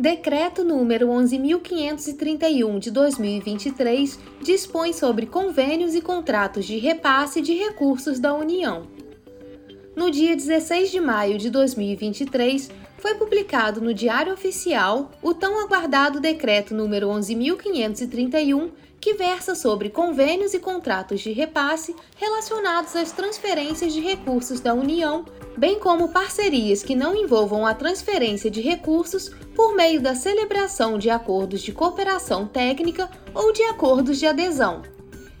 Decreto número 11.531 de 2023 dispõe sobre convênios e contratos de repasse de recursos da União. No dia 16 de maio de 2023, foi publicado no Diário Oficial o tão aguardado Decreto número 11.531 que versa sobre convênios e contratos de repasse relacionados às transferências de recursos da União, bem como parcerias que não envolvam a transferência de recursos por meio da celebração de acordos de cooperação técnica ou de acordos de adesão.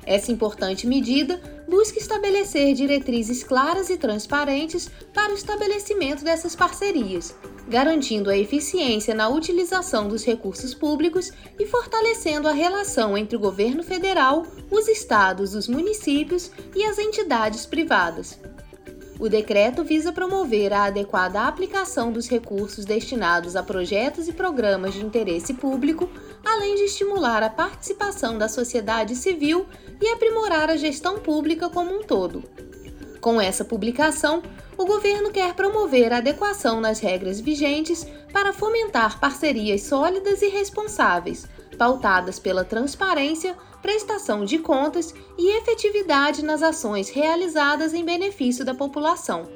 Essa importante medida busca estabelecer diretrizes claras e transparentes para o estabelecimento dessas parcerias, garantindo a eficiência na utilização dos recursos públicos e fortalecendo a relação entre o governo federal, os estados, os municípios e as entidades privadas. O decreto visa promover a adequada aplicação dos recursos destinados a projetos e programas de interesse público, além de estimular a participação da sociedade civil e aprimorar a gestão pública como um todo. Com essa publicação, o governo quer promover a adequação nas regras vigentes para fomentar parcerias sólidas e responsáveis, pautadas pela transparência, prestação de contas e efetividade nas ações realizadas em benefício da população.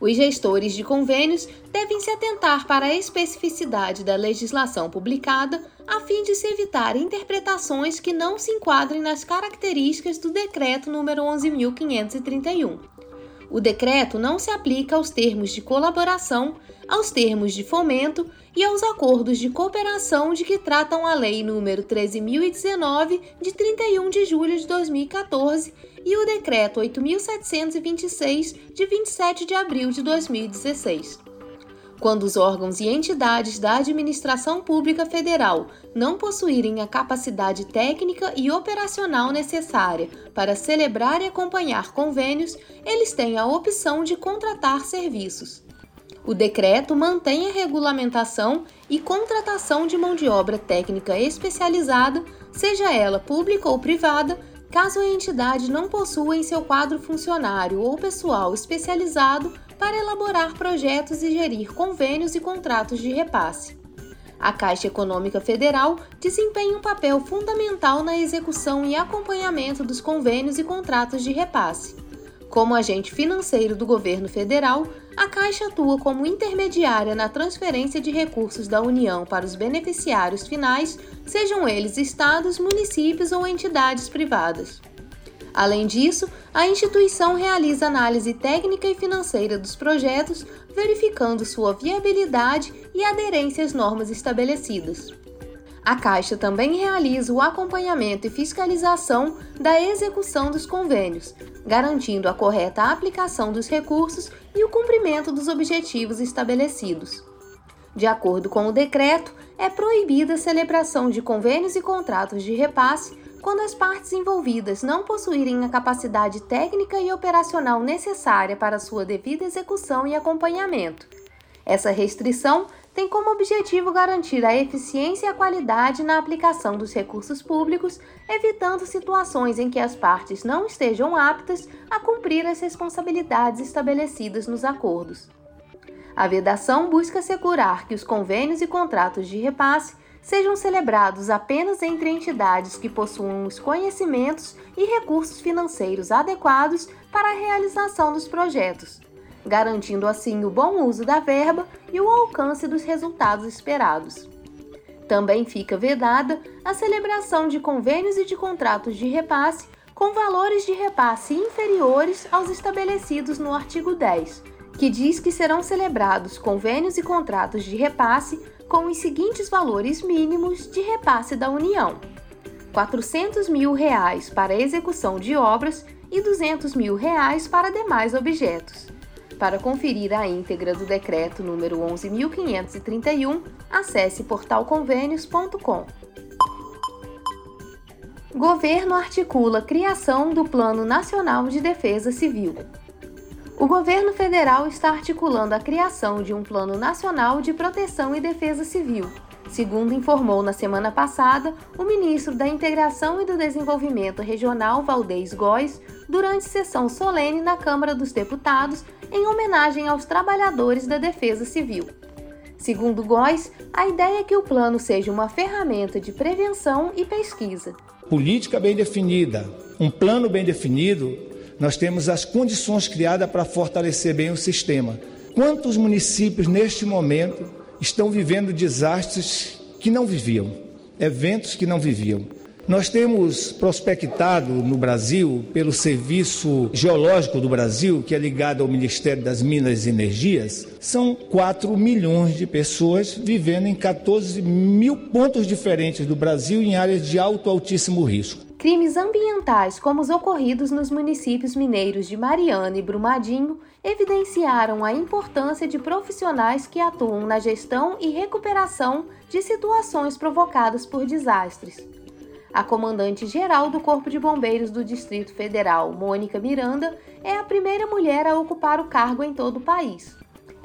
Os gestores de convênios devem se atentar para a especificidade da legislação publicada, a fim de se evitar interpretações que não se enquadrem nas características do Decreto número 11.531. O decreto não se aplica aos termos de colaboração, aos termos de fomento e aos acordos de cooperação de que tratam a Lei nº 13.019, de 31 de julho de 2014, e o Decreto 8.726, de 27 de abril de 2016. Quando os órgãos e entidades da administração pública federal não possuírem a capacidade técnica e operacional necessária para celebrar e acompanhar convênios, eles têm a opção de contratar serviços. O decreto mantém a regulamentação e contratação de mão de obra técnica especializada, seja ela pública ou privada, caso a entidade não possua em seu quadro funcionário ou pessoal especializado para elaborar projetos e gerir convênios e contratos de repasse. A Caixa Econômica Federal desempenha um papel fundamental na execução e acompanhamento dos convênios e contratos de repasse. Como agente financeiro do governo federal, a Caixa atua como intermediária na transferência de recursos da União para os beneficiários finais, sejam eles estados, municípios ou entidades privadas. Além disso, a instituição realiza análise técnica e financeira dos projetos, verificando sua viabilidade e aderência às normas estabelecidas. A Caixa também realiza o acompanhamento e fiscalização da execução dos convênios, garantindo a correta aplicação dos recursos e o cumprimento dos objetivos estabelecidos. De acordo com o decreto, é proibida a celebração de convênios e contratos de repasse quando as partes envolvidas não possuírem a capacidade técnica e operacional necessária para sua devida execução e acompanhamento. Essa restrição tem como objetivo garantir a eficiência e a qualidade na aplicação dos recursos públicos, evitando situações em que as partes não estejam aptas a cumprir as responsabilidades estabelecidas nos acordos. A vedação busca assegurar que os convênios e contratos de repasse sejam celebrados apenas entre entidades que possuam os conhecimentos e recursos financeiros adequados para a realização dos projetos, garantindo assim o bom uso da verba e o alcance dos resultados esperados. Também fica vedada a celebração de convênios e de contratos de repasse com valores de repasse inferiores aos estabelecidos no artigo 10, que diz que serão celebrados convênios e contratos de repasse com os seguintes valores mínimos de repasse da União: 400 mil reais para execução de obras e 200 mil reais para demais objetos. Para conferir a íntegra do decreto número 11.531, acesse portalconvênios.com. Governo articula criação do Plano Nacional de Defesa Civil. O governo federal está articulando a criação de um Plano Nacional de Proteção e Defesa Civil, segundo informou na semana passada o ministro da Integração e do Desenvolvimento Regional, Valdez Góes, durante sessão solene na Câmara dos Deputados em homenagem aos trabalhadores da Defesa Civil. Segundo Góes, a ideia é que o plano seja uma ferramenta de prevenção e pesquisa. Política bem definida, um plano bem definido, nós temos as condições criadas para fortalecer bem o sistema. Quantos municípios neste momento estão vivendo desastres que não viviam, eventos que não viviam? Nós temos prospectado no Brasil, pelo Serviço Geológico do Brasil, que é ligado ao Ministério das Minas e Energias, são 4 milhões de pessoas vivendo em 14 mil pontos diferentes do Brasil em áreas de alto altíssimo risco. Crimes ambientais, como os ocorridos nos municípios mineiros de Mariana e Brumadinho, evidenciaram a importância de profissionais que atuam na gestão e recuperação de situações provocadas por desastres. A comandante-geral do Corpo de Bombeiros do Distrito Federal, Mônica Miranda, é a primeira mulher a ocupar o cargo em todo o país.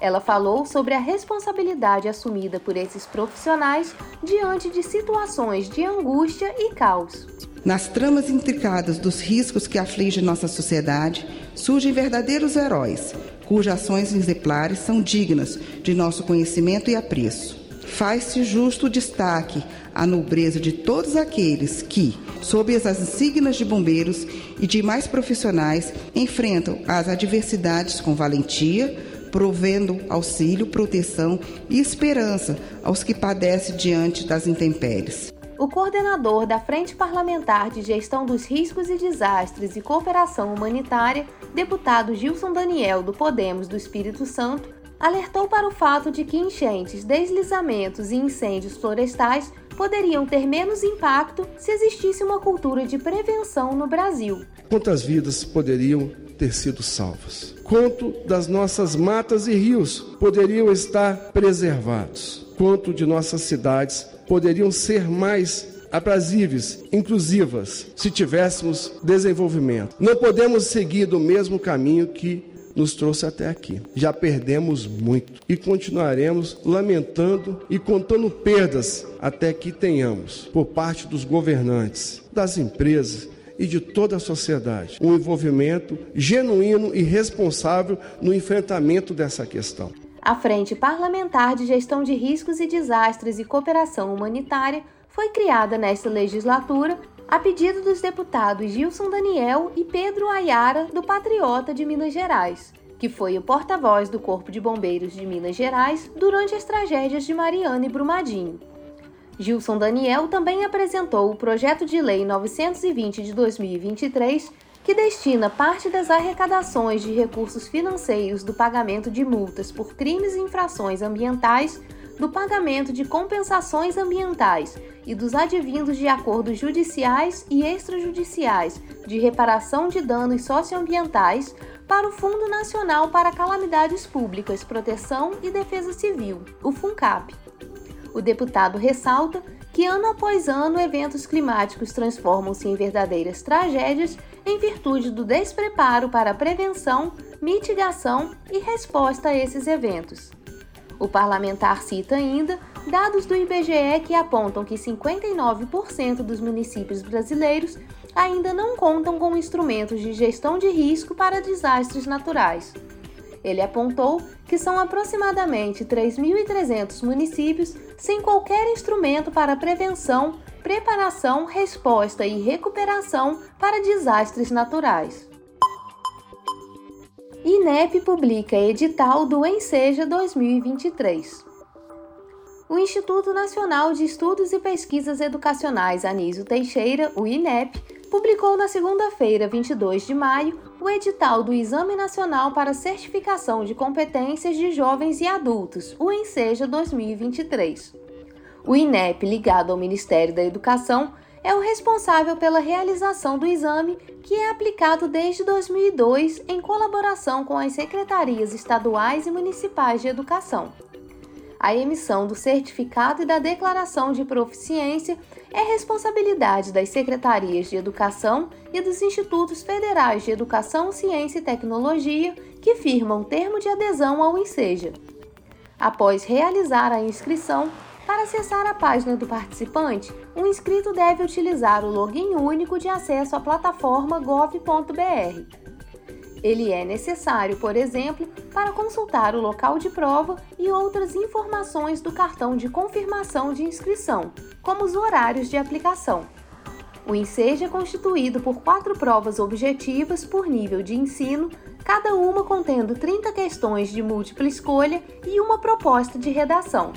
Ela falou sobre a responsabilidade assumida por esses profissionais diante de situações de angústia e caos. Nas tramas intricadas dos riscos que afligem nossa sociedade, surgem verdadeiros heróis, cujas ações exemplares são dignas de nosso conhecimento e apreço. Faz-se justo destaque a nobreza de todos aqueles que, sob as insígnias de bombeiros e de mais profissionais, enfrentam as adversidades com valentia, provendo auxílio, proteção e esperança aos que padecem diante das intempéries. O coordenador da Frente Parlamentar de Gestão dos Riscos e Desastres e Cooperação Humanitária, deputado Gilson Daniel do Podemos do Espírito Santo, alertou para o fato de que enchentes, deslizamentos e incêndios florestais poderiam ter menos impacto se existisse uma cultura de prevenção no Brasil. Quantas vidas poderiam ter sido salvas? Quanto das nossas matas e rios poderiam estar preservados? Quanto de nossas cidades poderiam ser mais aprazíveis, inclusivas, se tivéssemos desenvolvimento. Não podemos seguir do mesmo caminho que nos trouxe até aqui. Já perdemos muito e continuaremos lamentando e contando perdas até que tenhamos, por parte dos governantes, das empresas e de toda a sociedade, um envolvimento genuíno e responsável no enfrentamento dessa questão. A Frente Parlamentar de Gestão de Riscos e Desastres e Cooperação Humanitária foi criada nesta legislatura a pedido dos deputados Gilson Daniel e Pedro Ayara, do Patriota de Minas Gerais, que foi o porta-voz do Corpo de Bombeiros de Minas Gerais durante as tragédias de Mariana e Brumadinho. Gilson Daniel também apresentou o projeto de lei 920 de 2023, que destina parte das arrecadações de recursos financeiros do pagamento de multas por crimes e infrações ambientais do pagamento de compensações ambientais e dos advindos de acordos judiciais e extrajudiciais de reparação de danos socioambientais para o Fundo Nacional para Calamidades Públicas, Proteção e Defesa Civil, o FUNCAP. O deputado ressalta que ano após ano eventos climáticos transformam-se em verdadeiras tragédias em virtude do despreparo para a prevenção, mitigação e resposta a esses eventos. O parlamentar cita ainda dados do IBGE que apontam que 59% dos municípios brasileiros ainda não contam com instrumentos de gestão de risco para desastres naturais. Ele apontou que são aproximadamente 3.300 municípios sem qualquer instrumento para prevenção, preparação, resposta e recuperação para desastres naturais. INEP publica edital do Enseja 2023. O Instituto Nacional de Estudos e Pesquisas Educacionais Anísio Teixeira, o INEP, publicou na segunda-feira, 22 de maio, o edital do Exame Nacional para Certificação de Competências de Jovens e Adultos, o Enseja 2023. O INEP, ligado ao Ministério da Educação, é o responsável pela realização do exame, que é aplicado desde 2002 em colaboração com as secretarias estaduais e municipais de educação. A emissão do certificado e da declaração de proficiência é responsabilidade das secretarias de Educação e dos Institutos Federais de Educação, Ciência e Tecnologia que firmam termo de adesão ao INSEJA. Após realizar a inscrição, para acessar a página do participante, o inscrito deve utilizar o login único de acesso à plataforma gov.br. Ele é necessário, por exemplo, para consultar o local de prova e outras informações do cartão de confirmação de inscrição, como os horários de aplicação. O INSEJ é constituído por quatro provas objetivas por nível de ensino, cada uma contendo 30 questões de múltipla escolha e uma proposta de redação.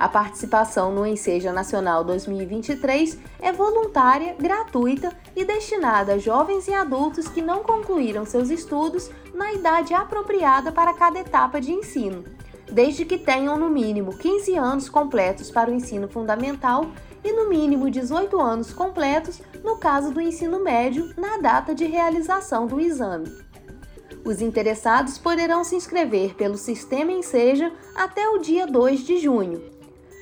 A participação no Enseja Nacional 2023 é voluntária, gratuita e destinada a jovens e adultos que não concluíram seus estudos na idade apropriada para cada etapa de ensino, desde que tenham no mínimo 15 anos completos para o ensino fundamental e no mínimo 18 anos completos no caso do ensino médio na data de realização do exame. Os interessados poderão se inscrever pelo Sistema Enseja até o dia 2 de junho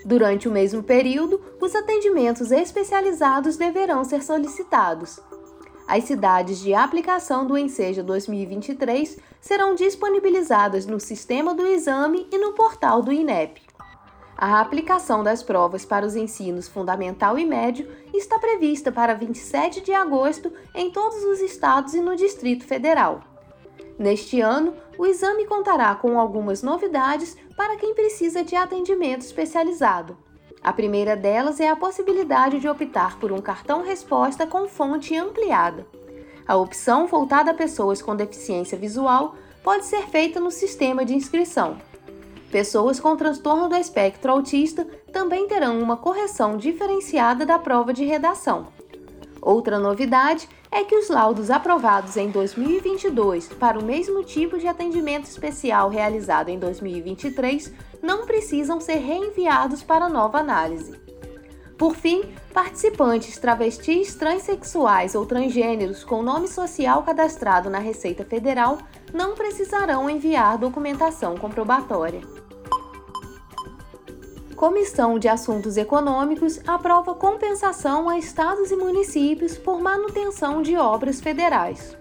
Durante o mesmo período, os atendimentos especializados deverão ser solicitados. As cidades de aplicação do Enseja 2023 serão disponibilizadas no sistema do exame e no portal do INEP. A aplicação das provas para os ensinos fundamental e médio está prevista para 27 de agosto em todos os estados e no Distrito Federal. Neste ano, o exame contará com algumas novidades para quem precisa de atendimento especializado. A primeira delas é a possibilidade de optar por um cartão resposta com fonte ampliada. A opção voltada a pessoas com deficiência visual pode ser feita no sistema de inscrição. Pessoas com transtorno do espectro autista também terão uma correção diferenciada da prova de redação. Outra novidade é que os laudos aprovados em 2022 para o mesmo tipo de atendimento especial realizado em 2023 não precisam ser reenviados para nova análise. Por fim, participantes travestis, transexuais ou transgêneros com nome social cadastrado na Receita Federal não precisarão enviar documentação comprobatória. Comissão de Assuntos Econômicos aprova compensação a estados e municípios por manutenção de obras federais.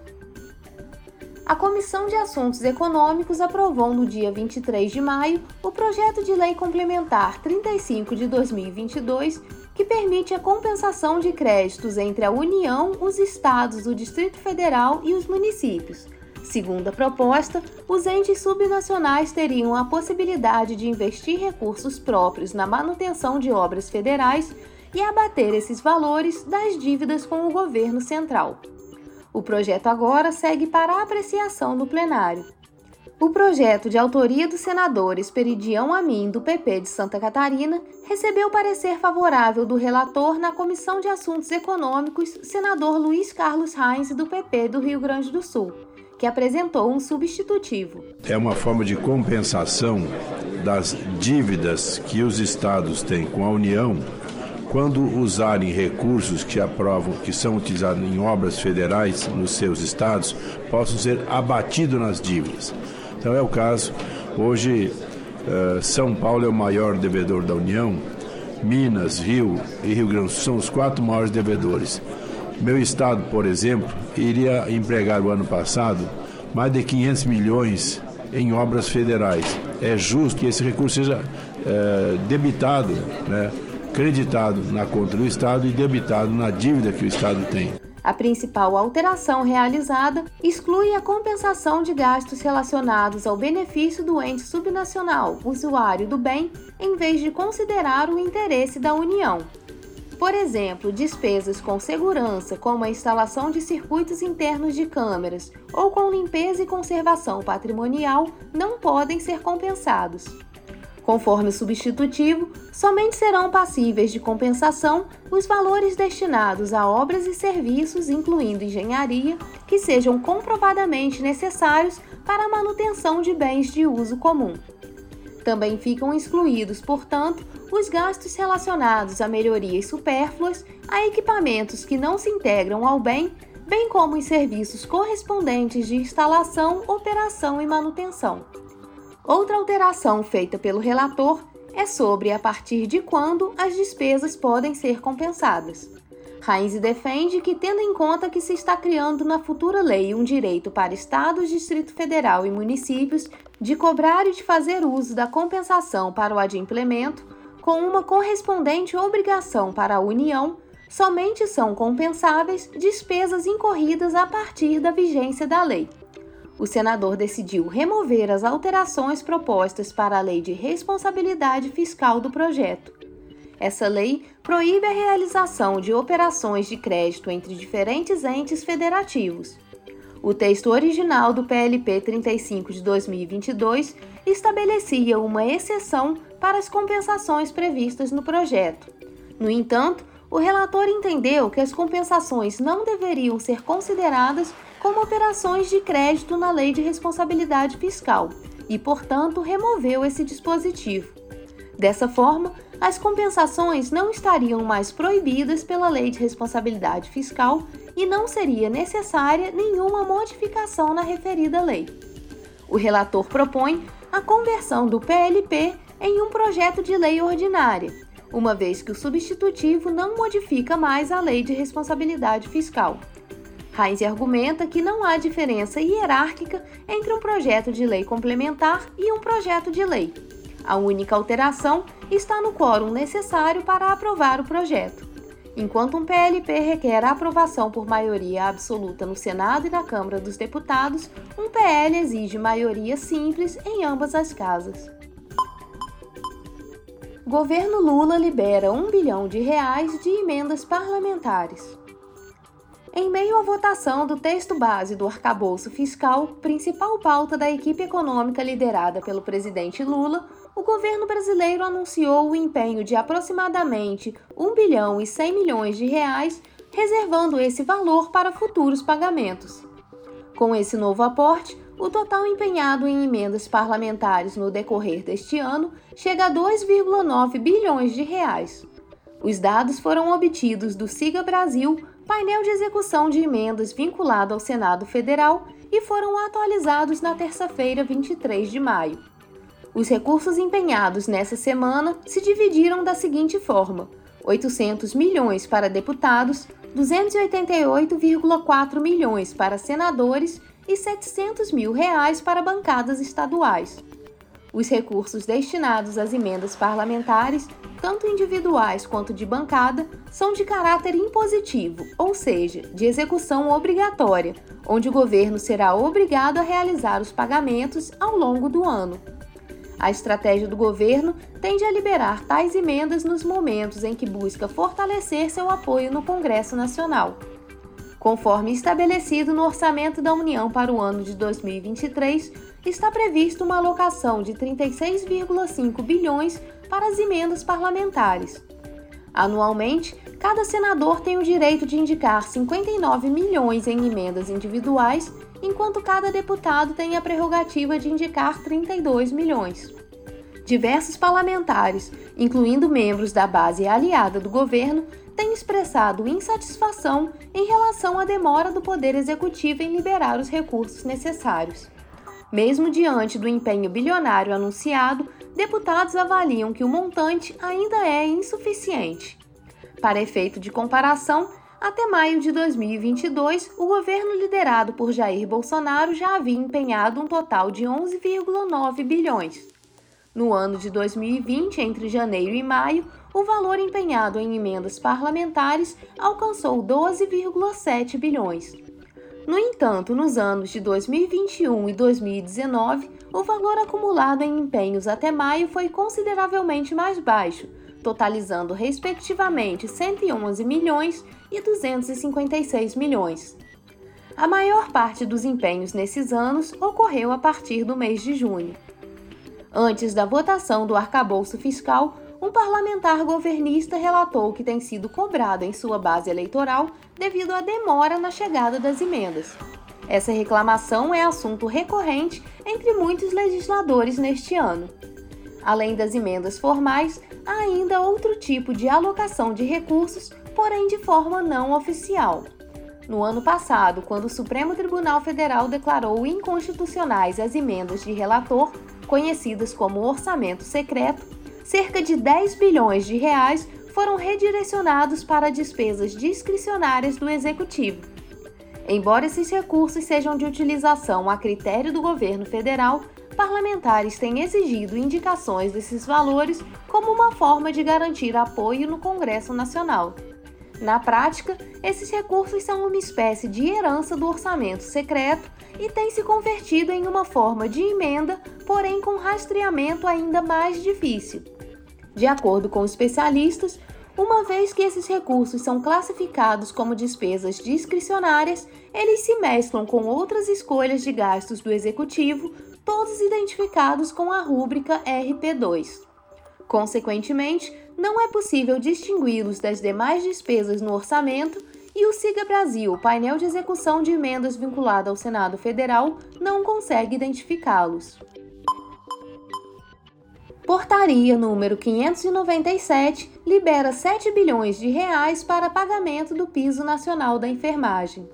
A Comissão de Assuntos Econômicos aprovou no dia 23 de maio o projeto de lei complementar 35 de 2022, que permite a compensação de créditos entre a União, os estados, o Distrito Federal e os municípios Segundo a proposta, os entes subnacionais teriam a possibilidade de investir recursos próprios na manutenção de obras federais e abater esses valores das dívidas com o governo central. O projeto agora segue para apreciação no plenário. O projeto de autoria do senador Esperidião Amin, do PP de Santa Catarina, recebeu parecer favorável do relator na Comissão de Assuntos Econômicos, senador Luiz Carlos Reis, do PP do Rio Grande do Sul que apresentou um substitutivo. É uma forma de compensação das dívidas que os estados têm com a União quando usarem recursos que aprovam, que são utilizados em obras federais nos seus estados, possam ser abatidos nas dívidas. Então é o caso. Hoje, eh, São Paulo é o maior devedor da União, Minas, Rio e Rio Grande do Sul são os quatro maiores devedores. Meu estado, por exemplo, iria empregar o ano passado mais de 500 milhões em obras federais. É justo que esse recurso seja é, debitado, né, creditado na conta do Estado e debitado na dívida que o Estado tem. A principal alteração realizada exclui a compensação de gastos relacionados ao benefício do ente subnacional, usuário do bem, em vez de considerar o interesse da União. Por exemplo, despesas com segurança, como a instalação de circuitos internos de câmeras ou com limpeza e conservação patrimonial, não podem ser compensados. Conforme o substitutivo, somente serão passíveis de compensação os valores destinados a obras e serviços, incluindo engenharia, que sejam comprovadamente necessários para a manutenção de bens de uso comum. Também ficam excluídos, portanto, os gastos relacionados a melhorias supérfluas, a equipamentos que não se integram ao bem, bem como os serviços correspondentes de instalação, operação e manutenção. Outra alteração feita pelo relator é sobre a partir de quando as despesas podem ser compensadas. Heinz defende que, tendo em conta que se está criando na futura lei um direito para estados, Distrito Federal e municípios de cobrar e de fazer uso da compensação para o adimplemento, com uma correspondente obrigação para a União, somente são compensáveis despesas incorridas a partir da vigência da lei. O senador decidiu remover as alterações propostas para a Lei de Responsabilidade Fiscal do projeto. Essa lei proíbe a realização de operações de crédito entre diferentes entes federativos. O texto original do PLP 35 de 2022 estabelecia uma exceção para as compensações previstas no projeto. No entanto, o relator entendeu que as compensações não deveriam ser consideradas como operações de crédito na Lei de Responsabilidade Fiscal e, portanto, removeu esse dispositivo. Dessa forma, as compensações não estariam mais proibidas pela Lei de Responsabilidade Fiscal e não seria necessária nenhuma modificação na referida lei. O relator propõe a conversão do PLP em um projeto de lei ordinária, uma vez que o substitutivo não modifica mais a Lei de Responsabilidade Fiscal. Heinz argumenta que não há diferença hierárquica entre um projeto de lei complementar e um projeto de lei. A única alteração está no quórum necessário para aprovar o projeto. Enquanto um PLP requer a aprovação por maioria absoluta no Senado e na Câmara dos Deputados, um PL exige maioria simples em ambas as casas. Governo Lula libera 1 bilhão de reais de emendas parlamentares. Em meio à votação do texto base do arcabouço fiscal, principal pauta da equipe econômica liderada pelo presidente Lula, o governo brasileiro anunciou o empenho de aproximadamente 1 bilhão e 100 milhões de reais, reservando esse valor para futuros pagamentos. Com esse novo aporte, o total empenhado em emendas parlamentares no decorrer deste ano chega a 2,9 bilhões de reais. Os dados foram obtidos do Siga Brasil, painel de execução de emendas vinculado ao Senado Federal, e foram atualizados na terça-feira, 23 de maio. Os recursos empenhados nessa semana se dividiram da seguinte forma: 800 milhões para deputados, 288,4 milhões para senadores e 700 mil reais para bancadas estaduais. Os recursos destinados às emendas parlamentares, tanto individuais quanto de bancada, são de caráter impositivo, ou seja, de execução obrigatória, onde o governo será obrigado a realizar os pagamentos ao longo do ano. A estratégia do governo tende a liberar tais emendas nos momentos em que busca fortalecer seu apoio no Congresso Nacional. Conforme estabelecido no Orçamento da União para o ano de 2023, está prevista uma alocação de 36,5 bilhões para as emendas parlamentares. Anualmente, cada senador tem o direito de indicar 59 milhões em emendas individuais enquanto cada deputado tem a prerrogativa de indicar 32 milhões. Diversos parlamentares, incluindo membros da base aliada do governo, têm expressado insatisfação em relação à demora do Poder Executivo em liberar os recursos necessários. Mesmo diante do empenho bilionário anunciado, deputados avaliam que o montante ainda é insuficiente. Para efeito de comparação, até maio de 2022, o governo liderado por Jair Bolsonaro já havia empenhado um total de 11,9 bilhões. No ano de 2020, entre janeiro e maio, o valor empenhado em emendas parlamentares alcançou 12,7 bilhões. No entanto, nos anos de 2021 e 2019, o valor acumulado em empenhos até maio foi consideravelmente mais baixo, totalizando respectivamente 111 milhões e 256 milhões. A maior parte dos empenhos nesses anos ocorreu a partir do mês de junho. Antes da votação do arcabouço fiscal, um parlamentar governista relatou que tem sido cobrado em sua base eleitoral devido à demora na chegada das emendas. Essa reclamação é assunto recorrente entre muitos legisladores neste ano. Além das emendas formais, há ainda outro tipo de alocação de recursos porém de forma não oficial. No ano passado, quando o Supremo Tribunal Federal declarou inconstitucionais as emendas de relator, conhecidas como orçamento secreto, cerca de 10 bilhões de reais foram redirecionados para despesas discricionárias do executivo. Embora esses recursos sejam de utilização a critério do governo federal, parlamentares têm exigido indicações desses valores como uma forma de garantir apoio no Congresso Nacional. Na prática, esses recursos são uma espécie de herança do orçamento secreto e têm se convertido em uma forma de emenda, porém com rastreamento ainda mais difícil. De acordo com especialistas, uma vez que esses recursos são classificados como despesas discricionárias, eles se mesclam com outras escolhas de gastos do executivo, todos identificados com a rúbrica RP2. Consequentemente, não é possível distingui-los das demais despesas no orçamento e o Siga Brasil, painel de execução de emendas vinculado ao Senado Federal, não consegue identificá-los. Portaria número 597 libera 7 bilhões de reais para pagamento do piso nacional da enfermagem.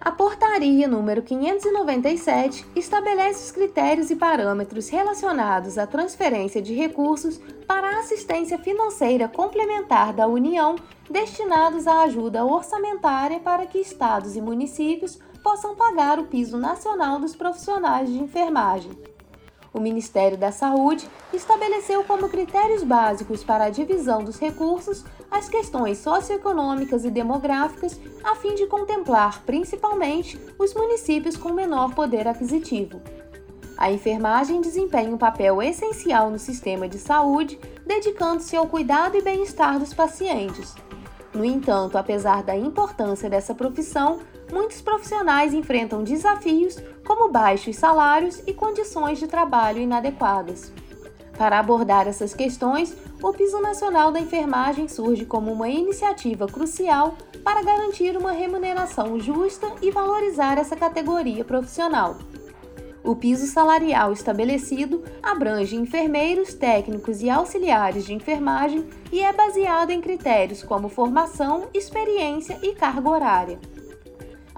A portaria número 597 estabelece os critérios e parâmetros relacionados à transferência de recursos para a assistência financeira complementar da União destinados à ajuda orçamentária para que estados e municípios possam pagar o piso nacional dos profissionais de enfermagem o Ministério da Saúde estabeleceu como critérios básicos para a divisão dos recursos as questões socioeconômicas e demográficas, a fim de contemplar principalmente os municípios com menor poder aquisitivo. A enfermagem desempenha um papel essencial no sistema de saúde, dedicando-se ao cuidado e bem-estar dos pacientes. No entanto, apesar da importância dessa profissão, muitos profissionais enfrentam desafios como baixos salários e condições de trabalho inadequadas. Para abordar essas questões, o Piso Nacional da Enfermagem surge como uma iniciativa crucial para garantir uma remuneração justa e valorizar essa categoria profissional. O piso salarial estabelecido abrange enfermeiros, técnicos e auxiliares de enfermagem e é baseado em critérios como formação, experiência e carga horária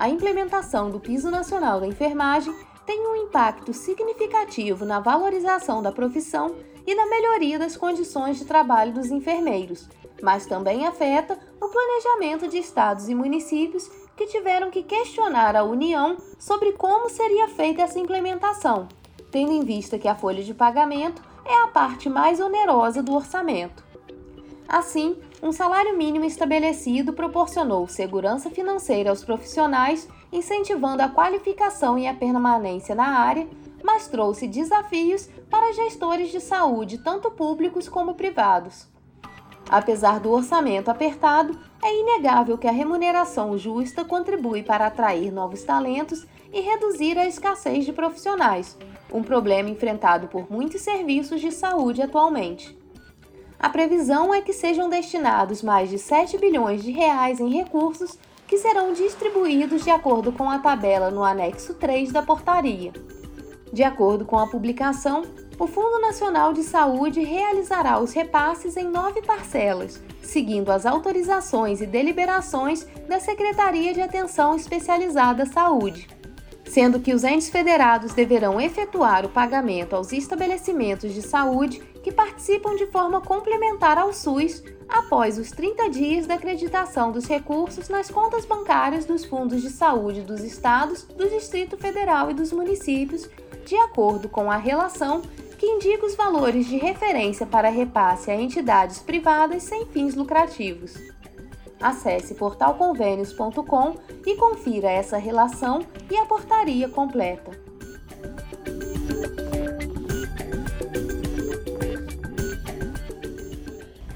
a implementação do Piso Nacional da Enfermagem tem um impacto significativo na valorização da profissão e na melhoria das condições de trabalho dos enfermeiros, mas também afeta o planejamento de estados e municípios que tiveram que questionar a União sobre como seria feita essa implementação, tendo em vista que a folha de pagamento é a parte mais onerosa do orçamento. Assim, um salário mínimo estabelecido proporcionou segurança financeira aos profissionais, incentivando a qualificação e a permanência na área, mas trouxe desafios para gestores de saúde, tanto públicos como privados. Apesar do orçamento apertado, é inegável que a remuneração justa contribui para atrair novos talentos e reduzir a escassez de profissionais, um problema enfrentado por muitos serviços de saúde atualmente. A previsão é que sejam destinados mais de 7 bilhões de reais em recursos que serão distribuídos de acordo com a tabela no anexo 3 da portaria. De acordo com a publicação, o Fundo Nacional de Saúde realizará os repasses em nove parcelas, seguindo as autorizações e deliberações da Secretaria de Atenção Especializada Saúde sendo que os entes federados deverão efetuar o pagamento aos estabelecimentos de saúde que participam de forma complementar ao SUS após os 30 dias da acreditação dos recursos nas contas bancárias dos fundos de saúde dos estados, do Distrito Federal e dos municípios, de acordo com a relação que indica os valores de referência para repasse a entidades privadas sem fins lucrativos. Acesse portalconvênios.com e confira essa relação e a portaria completa.